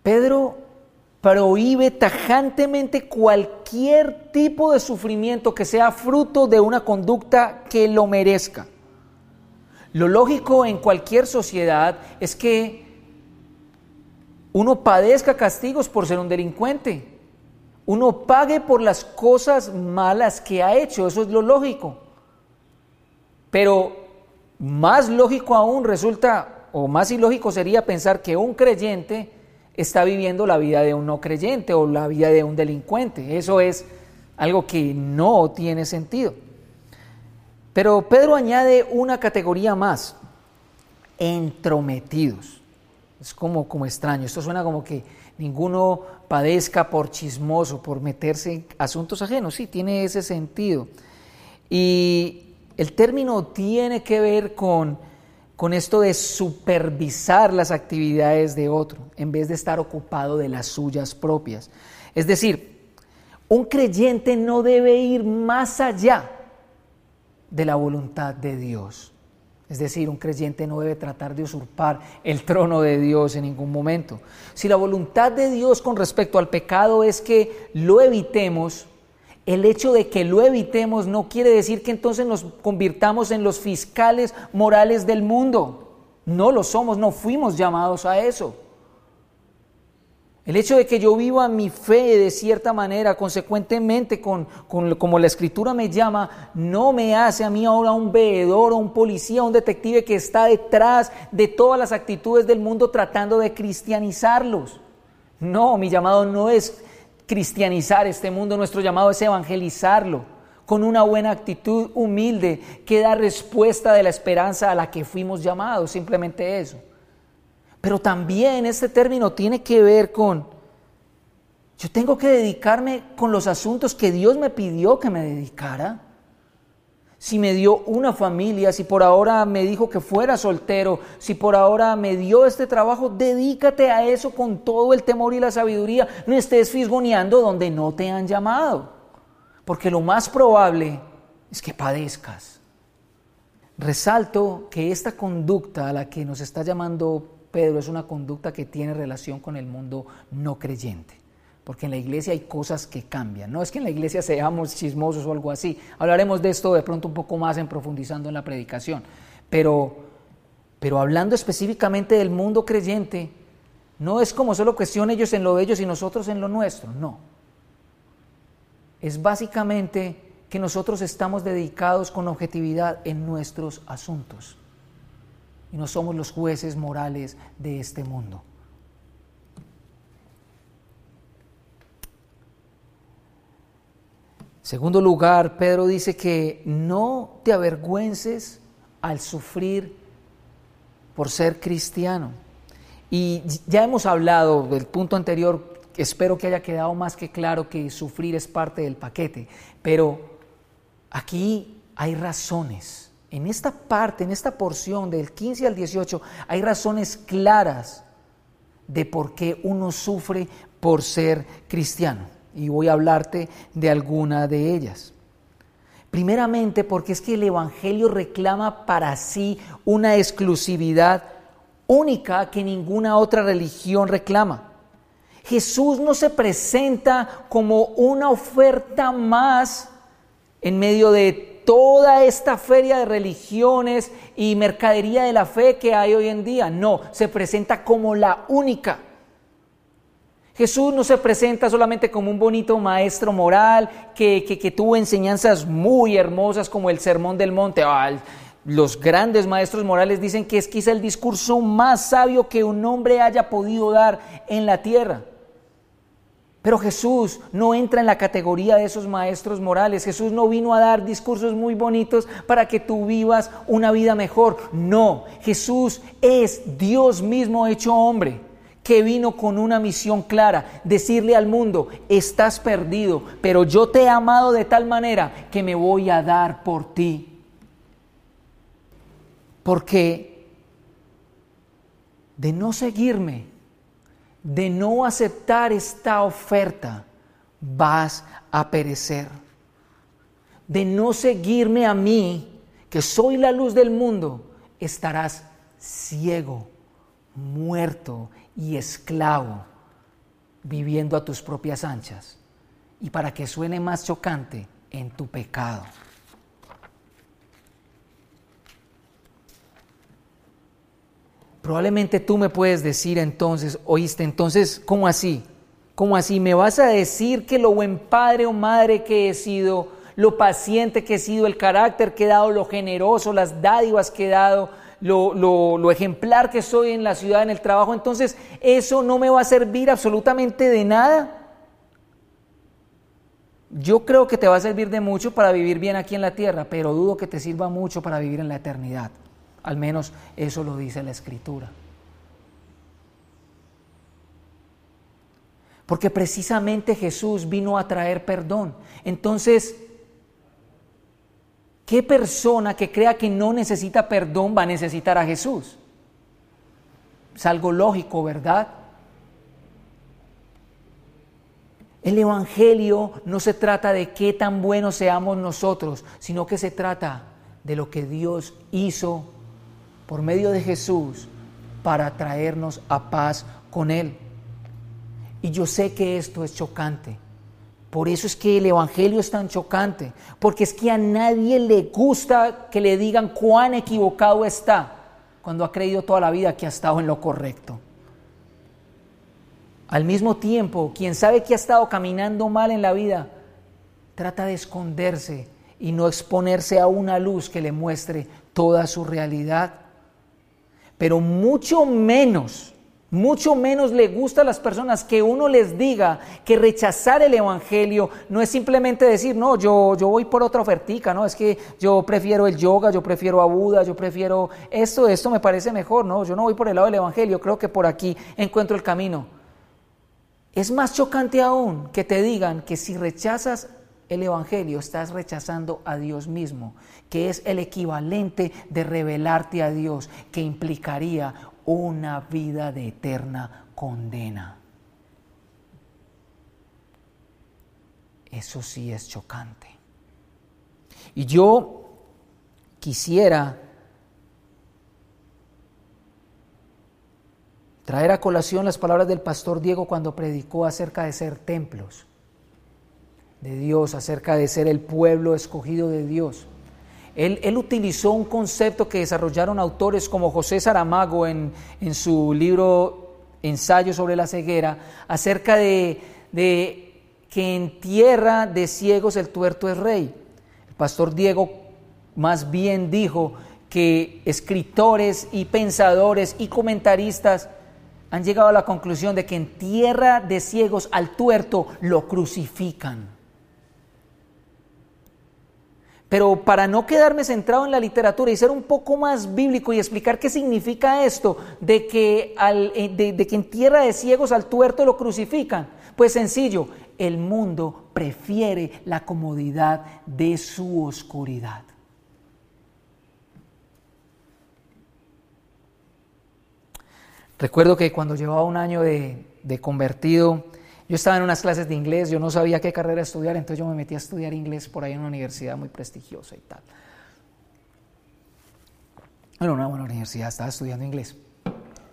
Pedro prohíbe tajantemente cualquier tipo de sufrimiento que sea fruto de una conducta que lo merezca. Lo lógico en cualquier sociedad es que uno padezca castigos por ser un delincuente, uno pague por las cosas malas que ha hecho, eso es lo lógico. Pero más lógico aún resulta, o más ilógico sería pensar que un creyente está viviendo la vida de un no creyente o la vida de un delincuente. Eso es algo que no tiene sentido. Pero Pedro añade una categoría más, entrometidos. Es como, como extraño, esto suena como que ninguno padezca por chismoso, por meterse en asuntos ajenos, sí, tiene ese sentido. Y el término tiene que ver con, con esto de supervisar las actividades de otro, en vez de estar ocupado de las suyas propias. Es decir, un creyente no debe ir más allá de la voluntad de Dios. Es decir, un creyente no debe tratar de usurpar el trono de Dios en ningún momento. Si la voluntad de Dios con respecto al pecado es que lo evitemos, el hecho de que lo evitemos no quiere decir que entonces nos convirtamos en los fiscales morales del mundo. No lo somos, no fuimos llamados a eso. El hecho de que yo viva mi fe de cierta manera, consecuentemente, con, como la escritura me llama, no me hace a mí ahora un veedor un policía, un detective que está detrás de todas las actitudes del mundo tratando de cristianizarlos. No, mi llamado no es cristianizar este mundo, nuestro llamado es evangelizarlo con una buena actitud humilde que da respuesta de la esperanza a la que fuimos llamados, simplemente eso. Pero también este término tiene que ver con, yo tengo que dedicarme con los asuntos que Dios me pidió que me dedicara. Si me dio una familia, si por ahora me dijo que fuera soltero, si por ahora me dio este trabajo, dedícate a eso con todo el temor y la sabiduría. No estés fisgoneando donde no te han llamado, porque lo más probable es que padezcas. Resalto que esta conducta a la que nos está llamando Pedro es una conducta que tiene relación con el mundo no creyente. Porque en la iglesia hay cosas que cambian. No es que en la iglesia seamos chismosos o algo así. Hablaremos de esto de pronto un poco más en profundizando en la predicación. Pero, pero hablando específicamente del mundo creyente, no es como solo cuestión ellos en lo de ellos y nosotros en lo nuestro. No. Es básicamente que nosotros estamos dedicados con objetividad en nuestros asuntos y no somos los jueces morales de este mundo. Segundo lugar, Pedro dice que no te avergüences al sufrir por ser cristiano. Y ya hemos hablado del punto anterior, espero que haya quedado más que claro que sufrir es parte del paquete, pero aquí hay razones en esta parte, en esta porción del 15 al 18, hay razones claras de por qué uno sufre por ser cristiano. Y voy a hablarte de alguna de ellas. Primeramente porque es que el Evangelio reclama para sí una exclusividad única que ninguna otra religión reclama. Jesús no se presenta como una oferta más en medio de toda esta feria de religiones y mercadería de la fe que hay hoy en día. No, se presenta como la única. Jesús no se presenta solamente como un bonito maestro moral que, tuvo enseñanzas muy hermosas como el Sermón del Monte. los grandes maestros morales dicen que es quizá el discurso más sabio que un hombre haya podido dar en la tierra. Pero Jesús no entra en la categoría de esos maestros morales. Jesús no vino a dar discursos muy bonitos para que tú vivas una vida mejor. No, Jesús es Dios mismo hecho hombre que vino con una misión clara, decirle al mundo, estás perdido, pero yo te he amado de tal manera que me voy a dar por ti. Porque de no seguirme, de no aceptar esta oferta, vas a perecer. De no seguirme a mí, que soy la luz del mundo, estarás ciego, muerto y esclavo, viviendo a tus propias anchas. Y para que suene más chocante, en tu pecado. Probablemente tú me puedes decir entonces, oíste, entonces, ¿cómo así? ¿Cómo así? ¿Me vas a decir que lo buen padre o madre que he sido, lo paciente que he sido, el carácter que he dado, lo generoso, las dádivas que he dado, lo, lo, ejemplar que soy en la ciudad, en el trabajo, entonces eso no me va a servir absolutamente de nada? yo creo que te va a servir de mucho para vivir bien aquí en la tierra, pero dudo que te sirva mucho para vivir en la eternidad. Al menos eso lo dice la escritura. Porque precisamente Jesús vino a traer perdón. Entonces, ¿qué persona que crea que no necesita perdón va a necesitar a Jesús? Es algo lógico, ¿verdad? El Evangelio no se trata de qué tan buenos seamos nosotros, sino que se trata de lo que Dios hizo por medio de Jesús para traernos a paz con Él. Y yo sé que esto es chocante. Por eso es que el Evangelio es tan chocante, porque es que a nadie le gusta que le digan cuán equivocado está cuando ha creído toda la vida que ha estado en lo correcto. Al mismo tiempo, quien sabe que ha estado caminando mal en la vida, trata de esconderse y no exponerse a una luz que le muestre toda su realidad. Pero mucho menos, mucho menos le gusta a las personas que uno les diga que rechazar el Evangelio no es simplemente decir, no, yo, yo voy por otra ofertica, no, es que yo prefiero el yoga, yo prefiero a Buda, yo prefiero esto, esto me parece mejor, no, yo no voy por el lado del Evangelio, creo que por aquí encuentro el camino. Es más chocante aún que te digan que si rechazas el Evangelio estás rechazando a Dios mismo, que es el equivalente de revelarte a Dios, que implicaría una vida de eterna condena. Eso sí es chocante. Y yo quisiera traer a colación las palabras del pastor Diego cuando predicó acerca de ser templos de Dios, acerca de ser el pueblo escogido de Dios. Él, utilizó un concepto que desarrollaron autores como José Saramago en, en su libro Ensayo sobre la ceguera, acerca de, de que en tierra de ciegos el tuerto es rey. El pastor Diego más bien dijo que escritores y pensadores y comentaristas han llegado a la conclusión de que en tierra de ciegos al tuerto lo crucifican. Pero para no quedarme centrado en la literatura y ser un poco más bíblico y explicar qué significa esto de que, eh, de en tierra de ciegos al tuerto lo crucifican, pues sencillo, el mundo prefiere la comodidad de su oscuridad. Recuerdo que cuando llevaba un año de, convertido, yo estaba en unas clases de inglés, yo no sabía qué carrera estudiar, entonces yo me metí a estudiar inglés por ahí en una universidad muy prestigiosa y tal. Bueno, una buena universidad, estaba estudiando inglés.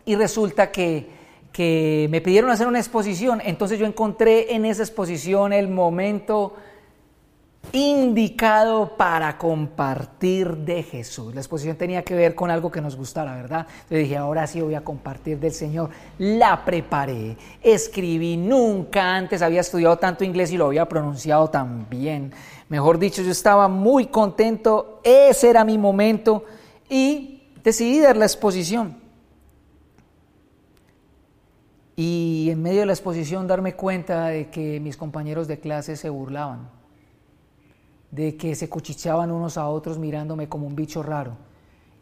Y resulta que, que me pidieron hacer una exposición, entonces yo encontré en esa exposición el momento indicado para compartir de Jesús. La exposición tenía que ver con algo que nos gustara, ¿verdad? Yo dije, ahora sí voy a compartir del Señor. La preparé, escribí, nunca antes había estudiado tanto inglés y lo había pronunciado tan bien. Mejor dicho, yo estaba muy contento, ese era mi momento y decidí dar la exposición. Y en medio de la exposición darme cuenta de que mis compañeros de clase se burlaban de que se cuchicheaban unos a otros mirándome como un bicho raro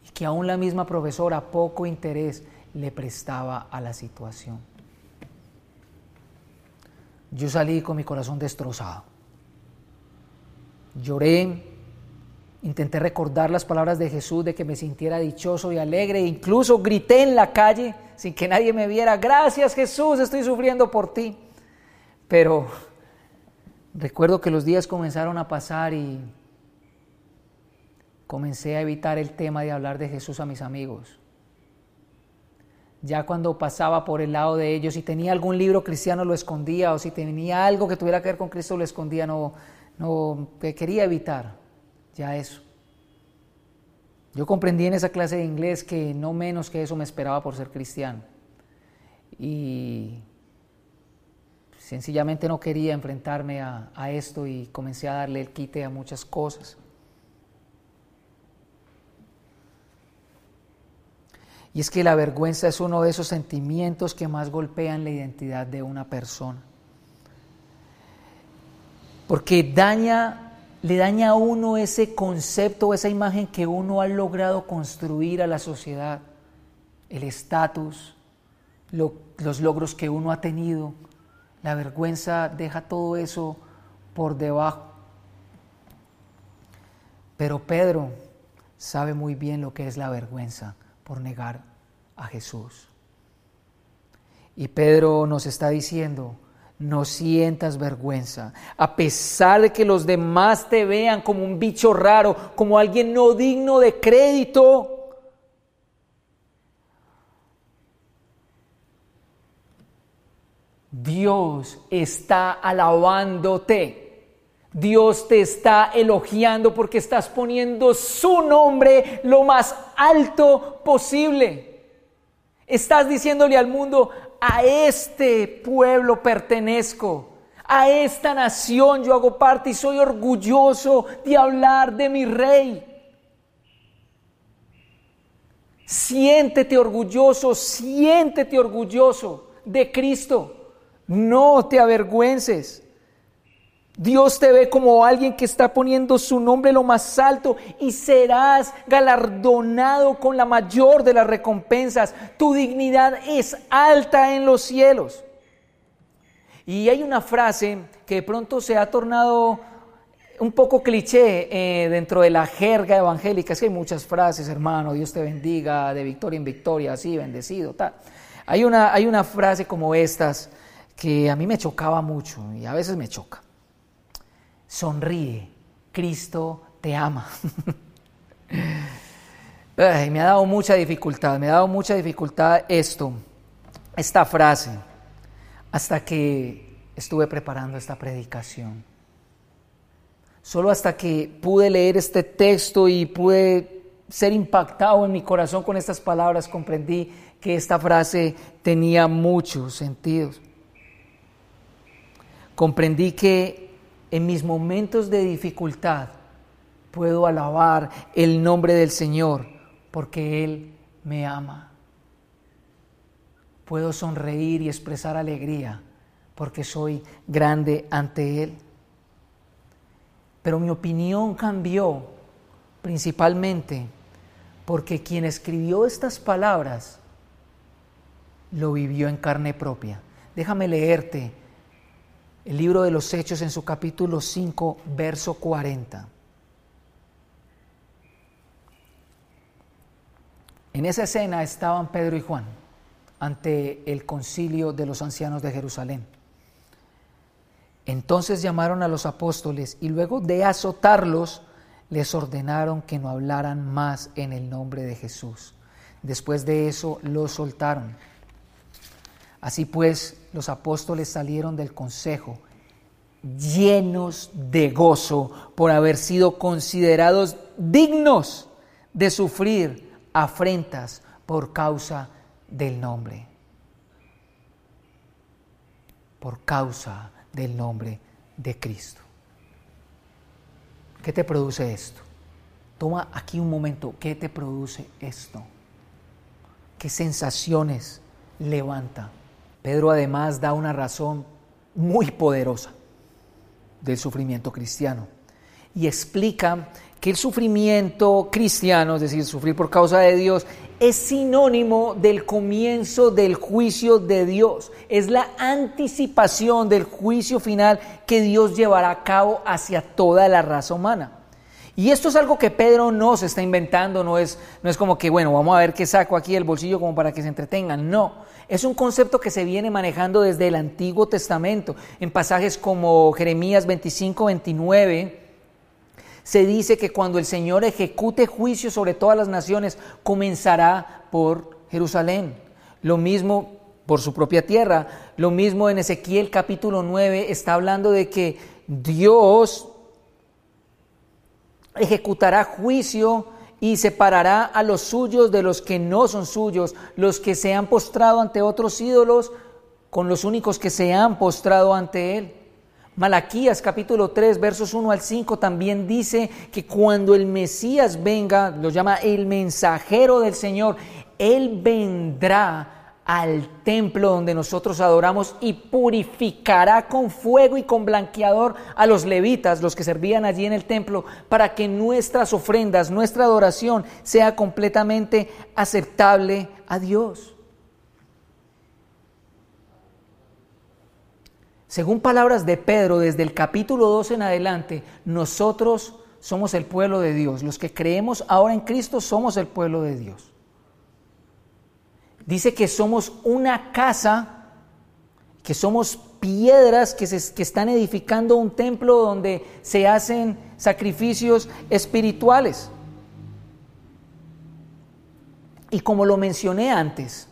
y que aún la misma profesora poco interés le prestaba a la situación. Yo salí con mi corazón destrozado. Lloré, intenté recordar las palabras de Jesús de que me sintiera dichoso y alegre, e incluso grité en la calle sin que nadie me viera, gracias Jesús, estoy sufriendo por ti. Pero Recuerdo que los días comenzaron a pasar y comencé a evitar el tema de hablar de Jesús a mis amigos. Ya cuando pasaba por el lado de ellos, si tenía algún libro cristiano lo escondía o si tenía algo que tuviera que ver con Cristo lo escondía, no, no quería evitar ya eso. Yo comprendí en esa clase de inglés que no menos que eso me esperaba por ser cristiano. Y Sencillamente no quería enfrentarme a, esto y comencé a darle el quite a muchas cosas. Y es que la vergüenza es uno de esos sentimientos que más golpean la identidad de una persona. porque daña, le daña a uno ese concepto, esa imagen que uno ha logrado construir a la sociedad, el estatus, los logros que uno ha tenido. La vergüenza deja todo eso por debajo. Pero Pedro sabe muy bien lo que es la vergüenza por negar a Jesús. Y Pedro nos está diciendo, no sientas vergüenza, a pesar de que los demás te vean como un bicho raro, como alguien no digno de crédito. Dios está alabándote. Dios te está elogiando porque estás poniendo su nombre lo más alto posible. Estás diciéndole al mundo, a este pueblo pertenezco, a esta nación yo hago parte y soy orgulloso de hablar de mi rey. Siéntete orgulloso, siéntete orgulloso de Cristo. No te avergüences. Dios te ve como alguien que está poniendo su nombre lo más alto y serás galardonado con la mayor de las recompensas. Tu dignidad es alta en los cielos. Y hay una frase que de pronto se ha tornado un poco cliché eh, dentro de la jerga evangélica. Es que hay muchas frases, hermano, Dios te bendiga, de victoria en victoria, así, bendecido. Hay una, hay una frase como estas que a mí me chocaba mucho y a veces me choca sonríe, Cristo te ama. me ha dado mucha dificultad, me ha dado mucha dificultad esto, esta frase, hasta que estuve preparando esta predicación. Solo hasta que pude leer este texto y pude ser impactado en mi corazón con estas palabras, comprendí que esta frase tenía muchos sentidos. Comprendí que en mis momentos de dificultad puedo alabar el nombre del Señor porque Él me ama. Puedo sonreír y expresar alegría porque soy grande ante Él. Pero mi opinión cambió principalmente porque quien escribió estas palabras lo vivió en carne propia. Déjame leerte el libro de los Hechos en su capítulo 5, verso 40. En esa escena estaban Pedro y Juan ante el concilio de los ancianos de Jerusalén. Entonces llamaron a los apóstoles y luego de azotarlos les ordenaron que no hablaran más en el nombre de Jesús. Después de eso los soltaron. Así pues, los apóstoles salieron del consejo llenos de gozo por haber sido considerados dignos de sufrir afrentas por causa del nombre. Por causa del nombre de Cristo. ¿Qué te produce esto? Toma aquí un momento. ¿Qué te produce esto? ¿Qué sensaciones levanta? Pedro además da una razón muy poderosa del sufrimiento cristiano y explica que el sufrimiento cristiano, es decir, sufrir por causa de Dios, es sinónimo del comienzo del juicio de Dios. Es la anticipación del juicio final que Dios llevará a cabo hacia toda la raza humana. Y esto es algo que Pedro no se está inventando, no es, no es como que, bueno, vamos a ver qué saco aquí del bolsillo como para que se entretengan, no. Es un concepto que se viene manejando desde el Antiguo Testamento. En pasajes como Jeremías 25, 29, se dice que cuando el Señor ejecute juicio sobre todas las naciones, comenzará por Jerusalén. Lo mismo por su propia tierra. Lo mismo en Ezequiel capítulo 9 está hablando de que Dios ejecutará juicio y separará a los suyos de los que no son suyos, los que se han postrado ante otros ídolos con los únicos que se han postrado ante él. Malaquías capítulo 3 versos 1 al 5 también dice que cuando el Mesías venga, lo llama el mensajero del Señor, él vendrá al templo donde nosotros adoramos y purificará con fuego y con blanqueador a los levitas, los que servían allí en el templo, para que nuestras ofrendas, nuestra adoración sea completamente aceptable a Dios. Según palabras de Pedro, desde el capítulo 2 en adelante, nosotros somos el pueblo de Dios. Los que creemos ahora en Cristo somos el pueblo de Dios. Dice que somos una casa, que somos piedras que, se, están edificando un templo donde se hacen sacrificios espirituales. Y como lo mencioné antes,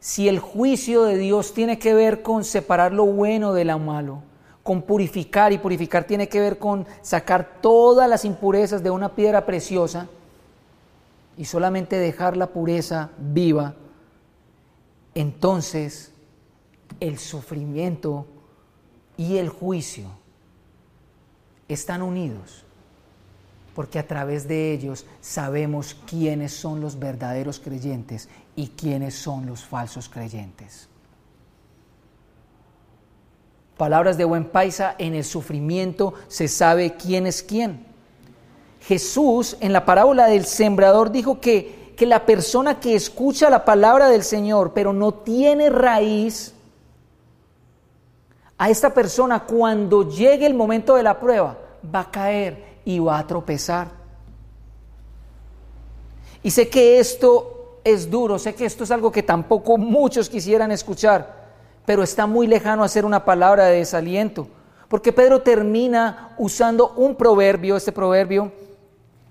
si el juicio de Dios tiene que ver con separar lo bueno de lo malo, con purificar, y purificar tiene que ver con sacar todas las impurezas de una piedra preciosa y solamente dejar la pureza viva, entonces el sufrimiento y el juicio están unidos, porque a través de ellos sabemos quiénes son los verdaderos creyentes y quiénes son los falsos creyentes. Palabras de buen paisa, en el sufrimiento se sabe quién es quién. Jesús en la parábola del sembrador dijo que que la persona que escucha la palabra del Señor pero no tiene raíz, a esta persona cuando llegue el momento de la prueba va a caer y va a tropezar. Y sé que esto es duro, sé que esto es algo que tampoco muchos quisieran escuchar, pero está muy lejano a ser una palabra de desaliento, porque Pedro termina usando un proverbio, este proverbio,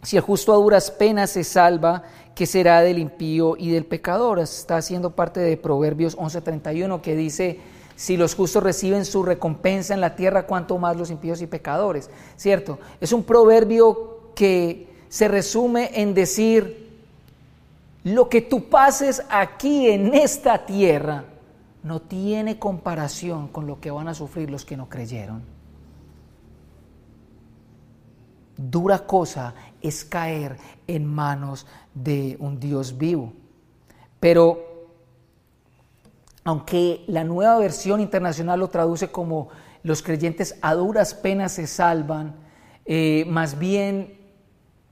si el justo a duras penas se salva, ¿qué será del impío y del pecador? Está haciendo parte de Proverbios 11:31 que dice, si los justos reciben su recompensa en la tierra, cuánto más los impíos y pecadores, ¿cierto? Es un proverbio que se resume en decir, lo que tú pases aquí en esta tierra no tiene comparación con lo que van a sufrir los que no creyeron. Dura cosa es caer en manos de un Dios vivo. Pero aunque la nueva versión internacional lo traduce como los creyentes a duras penas se salvan, eh, más bien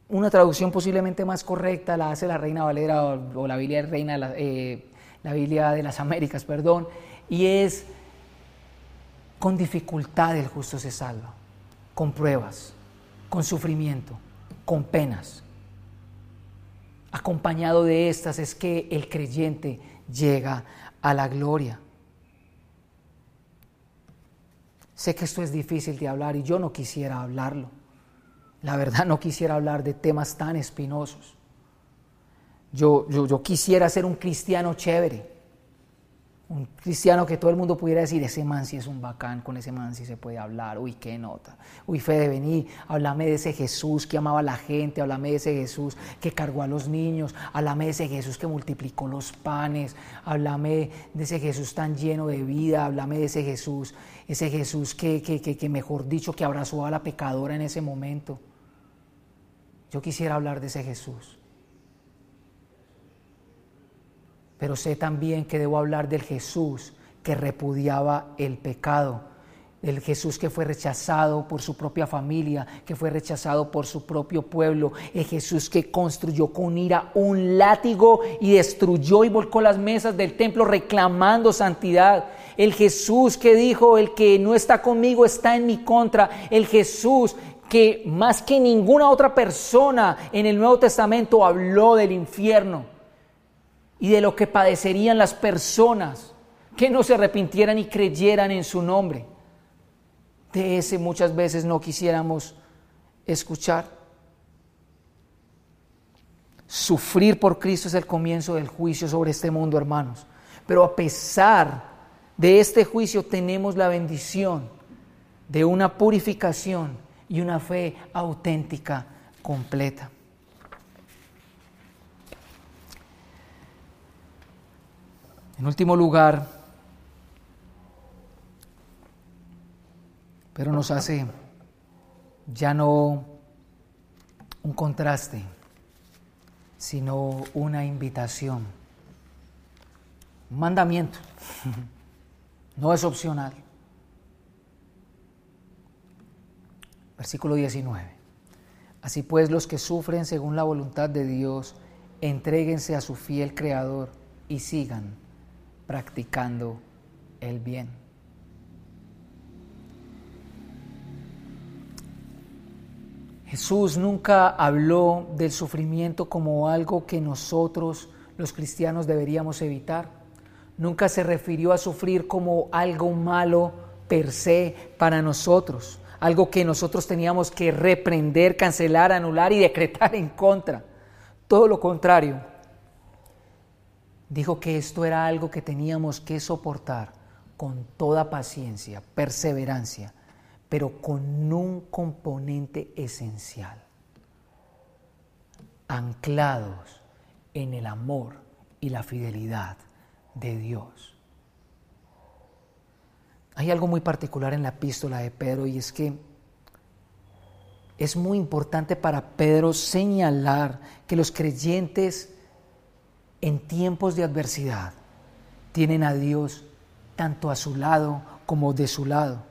una traducción posiblemente más correcta la hace la Reina Valera o, la Biblia Reina, eh, la Biblia de las Américas, perdón, y es con dificultad el justo se salva, con pruebas, con sufrimiento, con penas. Acompañado de estas es que el creyente llega a la gloria. Sé que esto es difícil de hablar y yo no quisiera hablarlo. La verdad no quisiera hablar de temas tan espinosos. Yo, yo, yo quisiera ser un cristiano chévere un cristiano que todo el mundo pudiera decir, ese man sí es un bacán, con ese man sí se puede hablar, uy, qué nota, uy, Fede, vení, háblame de ese Jesús que amaba a la gente, háblame de ese Jesús que cargó a los niños, háblame de ese Jesús que multiplicó los panes, háblame de ese Jesús tan lleno de vida, háblame de ese Jesús, ese Jesús que, que, que, que mejor dicho, que abrazó a la pecadora en ese momento. Yo quisiera hablar de ese Jesús. Pero sé también que debo hablar del Jesús que repudiaba el pecado, el Jesús que fue rechazado por su propia familia, que fue rechazado por su propio pueblo, el Jesús que construyó con ira un látigo y destruyó y volcó las mesas del templo reclamando santidad, el Jesús que dijo, el que no está conmigo está en mi contra, el Jesús que más que ninguna otra persona en el Nuevo Testamento habló del infierno y de lo que padecerían las personas que no se arrepintieran y creyeran en su nombre. De ese muchas veces no quisiéramos escuchar. Sufrir por Cristo es el comienzo del juicio sobre este mundo, hermanos. Pero a pesar de este juicio tenemos la bendición de una purificación y una fe auténtica, completa. En último lugar, pero nos hace ya no un contraste, sino una invitación. Un mandamiento. No es opcional. Versículo 19. Así pues, los que sufren según la voluntad de Dios, entréguense a su fiel Creador y sigan practicando el bien. Jesús nunca habló del sufrimiento como algo que nosotros los cristianos deberíamos evitar. Nunca se refirió a sufrir como algo malo per se para nosotros, algo que nosotros teníamos que reprender, cancelar, anular y decretar en contra. Todo lo contrario. Dijo que esto era algo que teníamos que soportar con toda paciencia, perseverancia, pero con un componente esencial, anclados en el amor y la fidelidad de Dios. Hay algo muy particular en la epístola de Pedro y es que es muy importante para Pedro señalar que los creyentes en tiempos de adversidad tienen a Dios tanto a su lado como de su lado.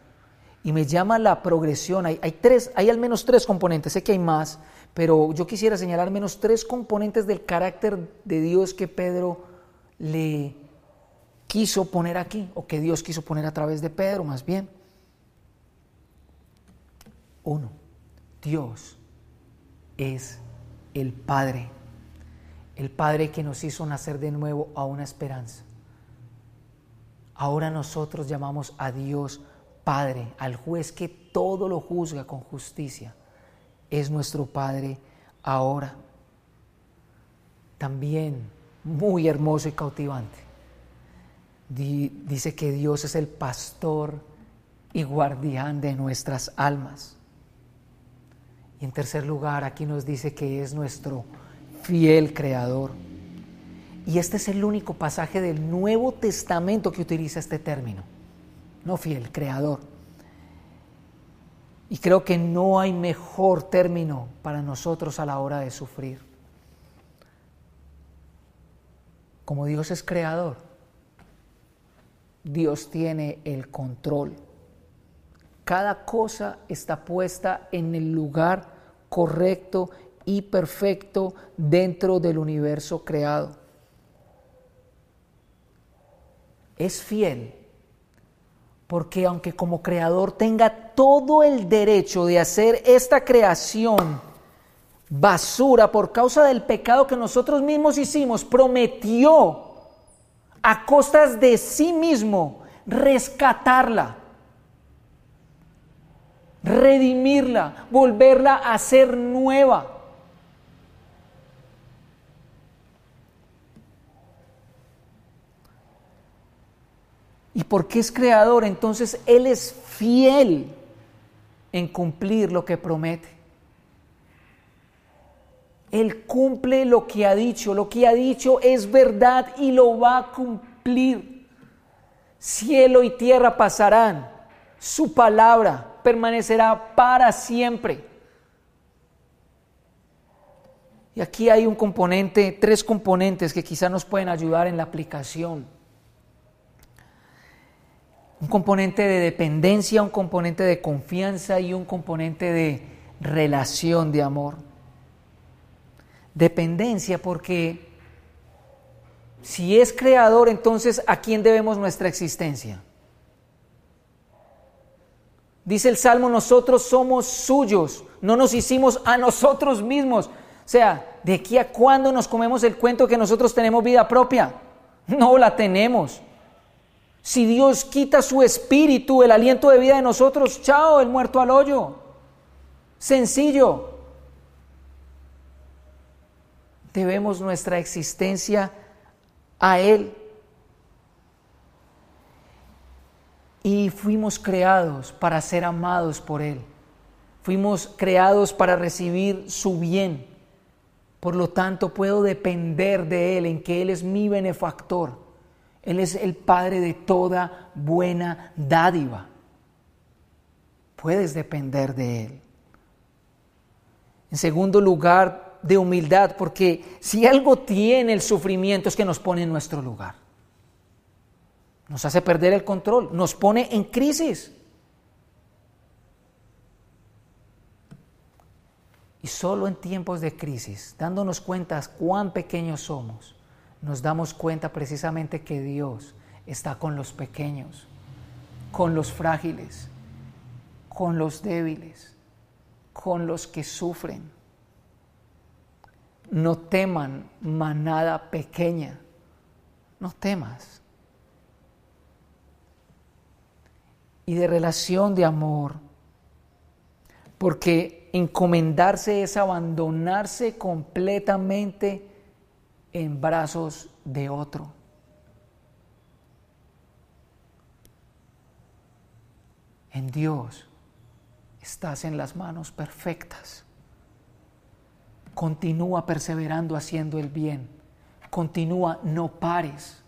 Y me llama la progresión, hay, tres, hay al menos tres componentes, sé que hay más, pero yo quisiera señalar al menos tres componentes del carácter de Dios que Pedro le quiso poner aquí, o que Dios quiso poner a través de Pedro más bien. Uno, Dios es el Padre, el Padre que nos hizo nacer de nuevo a una esperanza. Ahora nosotros llamamos a Dios Padre, al juez que todo lo juzga con justicia. Es nuestro Padre ahora. También muy hermoso y cautivante. Dice que Dios es el pastor y guardián de nuestras almas. Y en tercer lugar, aquí nos dice que es nuestro fiel creador. Y este es el único pasaje del Nuevo Testamento que utiliza este término. No fiel, creador. Y creo que no hay mejor término para nosotros a la hora de sufrir. Como Dios es creador, Dios tiene el control. Cada cosa está puesta en el lugar correcto y perfecto dentro del universo creado. es fiel, porque aunque como creador tenga todo el derecho de hacer esta creación basura por causa del pecado que nosotros mismos hicimos, prometió a costas de sí mismo rescatarla, redimirla, volverla a ser nueva. Y porque es creador, entonces Él es fiel en cumplir lo que promete. Él cumple lo que ha dicho, lo que ha dicho es verdad y lo va a cumplir. Cielo y tierra pasarán, su palabra permanecerá para siempre. Y aquí hay un componente, tres componentes que quizá nos pueden ayudar en la aplicación un componente de dependencia, un componente de confianza y un componente de relación de amor. Dependencia porque si es creador, entonces ¿a quién debemos nuestra existencia? Dice el Salmo, nosotros somos suyos, no nos hicimos a nosotros mismos. O sea, ¿de aquí a cuándo nos comemos el cuento que nosotros tenemos vida propia? No la tenemos. Si Dios quita su espíritu, el aliento de vida de nosotros, chao, el muerto al hoyo. Sencillo. Debemos nuestra existencia a Él. Y fuimos creados para ser amados por Él. Fuimos creados para recibir su bien. Por lo tanto, puedo depender de Él en que Él es mi benefactor él es el Padre de toda buena dádiva. Puedes depender de Él. En segundo lugar, de humildad, porque si algo tiene el sufrimiento es que nos pone en nuestro lugar. Nos hace perder el control, nos pone en crisis. Y solo en tiempos de crisis, dándonos cuenta cuán pequeños somos, nos damos cuenta precisamente que Dios está con los pequeños, con los frágiles, con los débiles, con los que sufren. No teman manada pequeña, no temas. Y de relación de amor, porque Encomendarse es abandonarse completamente en brazos de otro. En Dios estás en las manos perfectas. Continúa perseverando haciendo el bien. Continúa, no pares.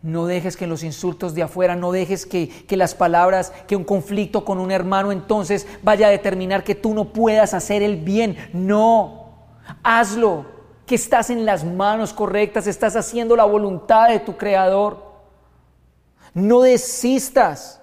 No dejes que los insultos de afuera, no dejes que, que, las palabras, que un conflicto con un hermano entonces vaya a determinar que tú no puedas hacer el bien. No, hazlo, que estás en las manos correctas, estás haciendo la voluntad de tu Creador. No desistas,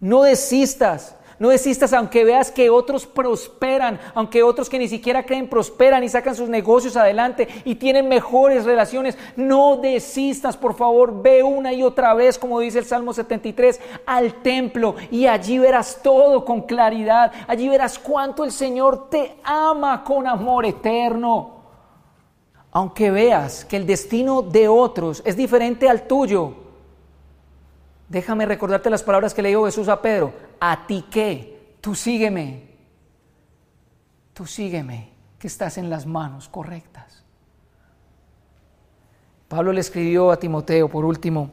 no desistas. No desistas aunque veas que otros prosperan, aunque otros que ni siquiera creen prosperan y sacan sus negocios adelante y tienen mejores relaciones. No desistas, por favor, ve una y otra vez, como dice el Salmo 73, al templo y allí verás todo con claridad. Allí verás cuánto el Señor te ama con amor eterno. Aunque veas que el destino de otros es diferente al tuyo, déjame recordarte las palabras que le dijo Jesús a Pedro. A ti qué, tú sígueme, tú sígueme, que estás en las manos correctas. Pablo le escribió a Timoteo, por último,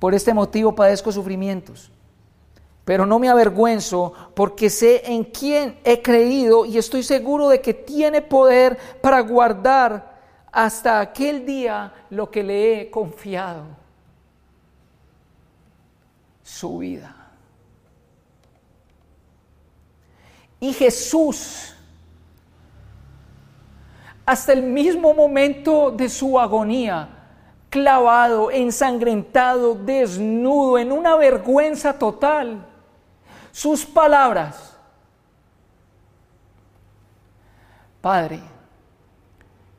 por este motivo padezco sufrimientos, pero no me avergüenzo porque sé en quién he creído y estoy seguro de que tiene poder para guardar hasta aquel día lo que le he confiado, su vida. Y Jesús, hasta el mismo momento de su agonía, clavado, ensangrentado, desnudo, en una vergüenza total, sus palabras, Padre,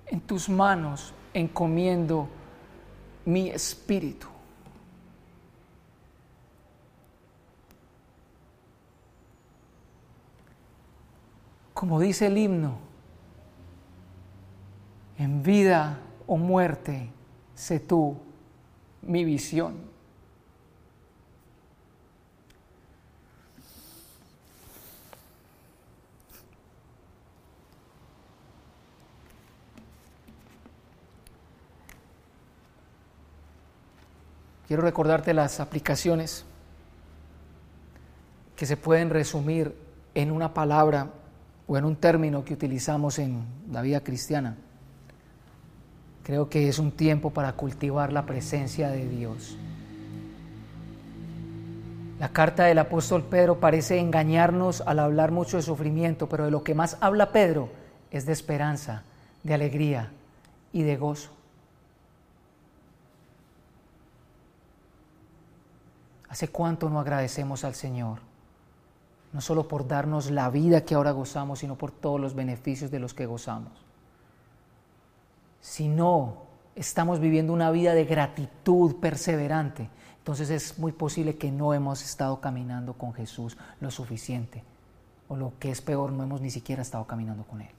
en tus manos encomiendo mi espíritu. como dice el himno, en vida o muerte, sé tú mi visión. Quiero recordarte las aplicaciones que se pueden resumir en una palabra o en un término que utilizamos en la vida cristiana. Creo que es un tiempo para cultivar la presencia de Dios. La carta del apóstol Pedro parece engañarnos al hablar mucho de sufrimiento, pero de lo que más habla Pedro es de esperanza, de alegría y de gozo. ¿Hace cuánto no agradecemos al Señor? no solo por darnos la vida que ahora gozamos, sino por todos los beneficios de los que gozamos. Si no estamos viviendo una vida de gratitud perseverante, entonces es muy posible que no hemos estado caminando con Jesús lo suficiente, o lo que es peor, no hemos ni siquiera estado caminando con Él.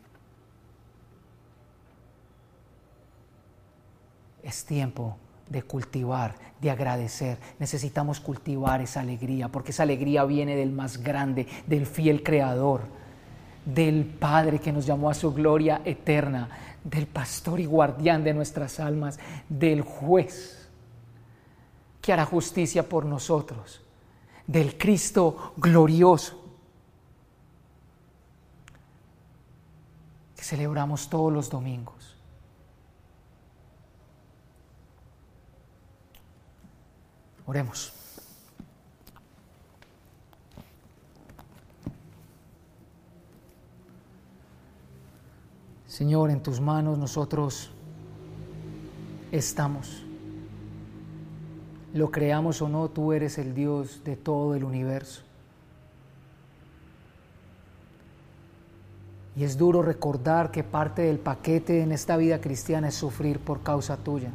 Es tiempo de cultivar, de agradecer. Necesitamos cultivar esa alegría, porque esa alegría viene del más grande, del fiel Creador, del Padre que nos llamó a su gloria eterna, del pastor y guardián de nuestras almas, del juez que hará justicia por nosotros, del Cristo glorioso que celebramos todos los domingos. Oremos. Señor, en tus manos nosotros estamos. Lo creamos o no, tú eres el Dios de todo el universo. Y es duro recordar que parte del paquete en esta vida cristiana es sufrir por causa tuya.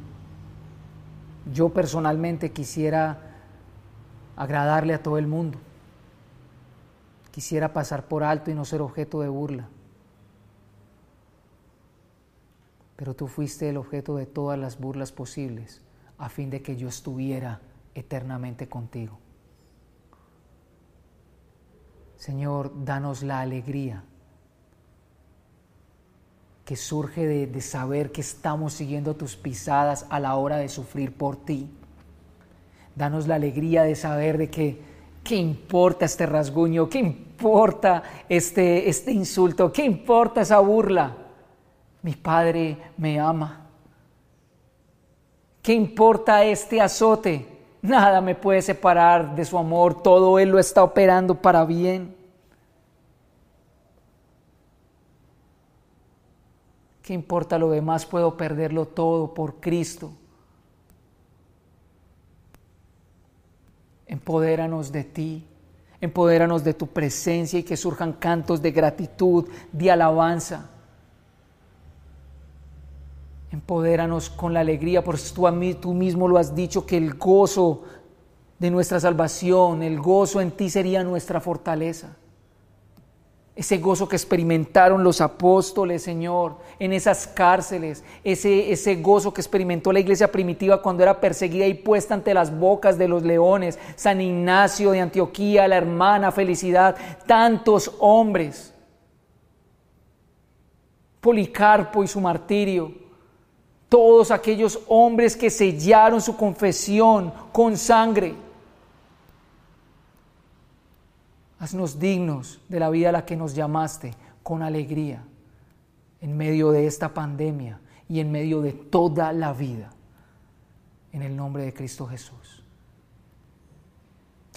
Yo personalmente quisiera agradarle a todo el mundo. Quisiera pasar por alto y no ser objeto de burla. Pero tú fuiste el objeto de todas las burlas posibles a fin de que yo estuviera eternamente contigo. Señor, danos la alegría surge de, saber que estamos siguiendo tus pisadas a la hora de sufrir por ti. Danos la alegría de saber de que, ¿qué importa este rasguño? ¿Qué importa este, este insulto? ¿Qué importa esa burla? Mi Padre me ama. ¿Qué importa este azote? Nada me puede separar de su amor, todo Él lo está operando para bien. ¿Qué importa lo demás? Puedo perderlo todo por Cristo. Empodéranos de ti, empodéranos de tu presencia y que surjan cantos de gratitud, de alabanza. Empodéranos con la alegría, porque tú, a mí, tú mismo lo has dicho, que el gozo de nuestra salvación, el gozo en ti sería nuestra fortaleza. Ese gozo que experimentaron los apóstoles, Señor, en esas cárceles, ese, ese gozo que experimentó la iglesia primitiva cuando era perseguida y puesta ante las bocas de los leones, San Ignacio de Antioquía, la hermana Felicidad, tantos hombres, Policarpo y su martirio, todos aquellos hombres que sellaron su confesión con sangre Haznos dignos de la vida a la que nos llamaste con alegría en medio de esta pandemia y en medio de toda la vida. En el nombre de Cristo Jesús.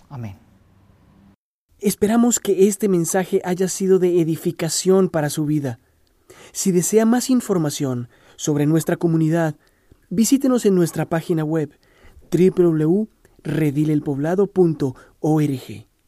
Amén. Esperamos que este mensaje haya sido de edificación para su vida. Si desea más información sobre nuestra comunidad, visítenos en nuestra página web www.redilelpoblado.org.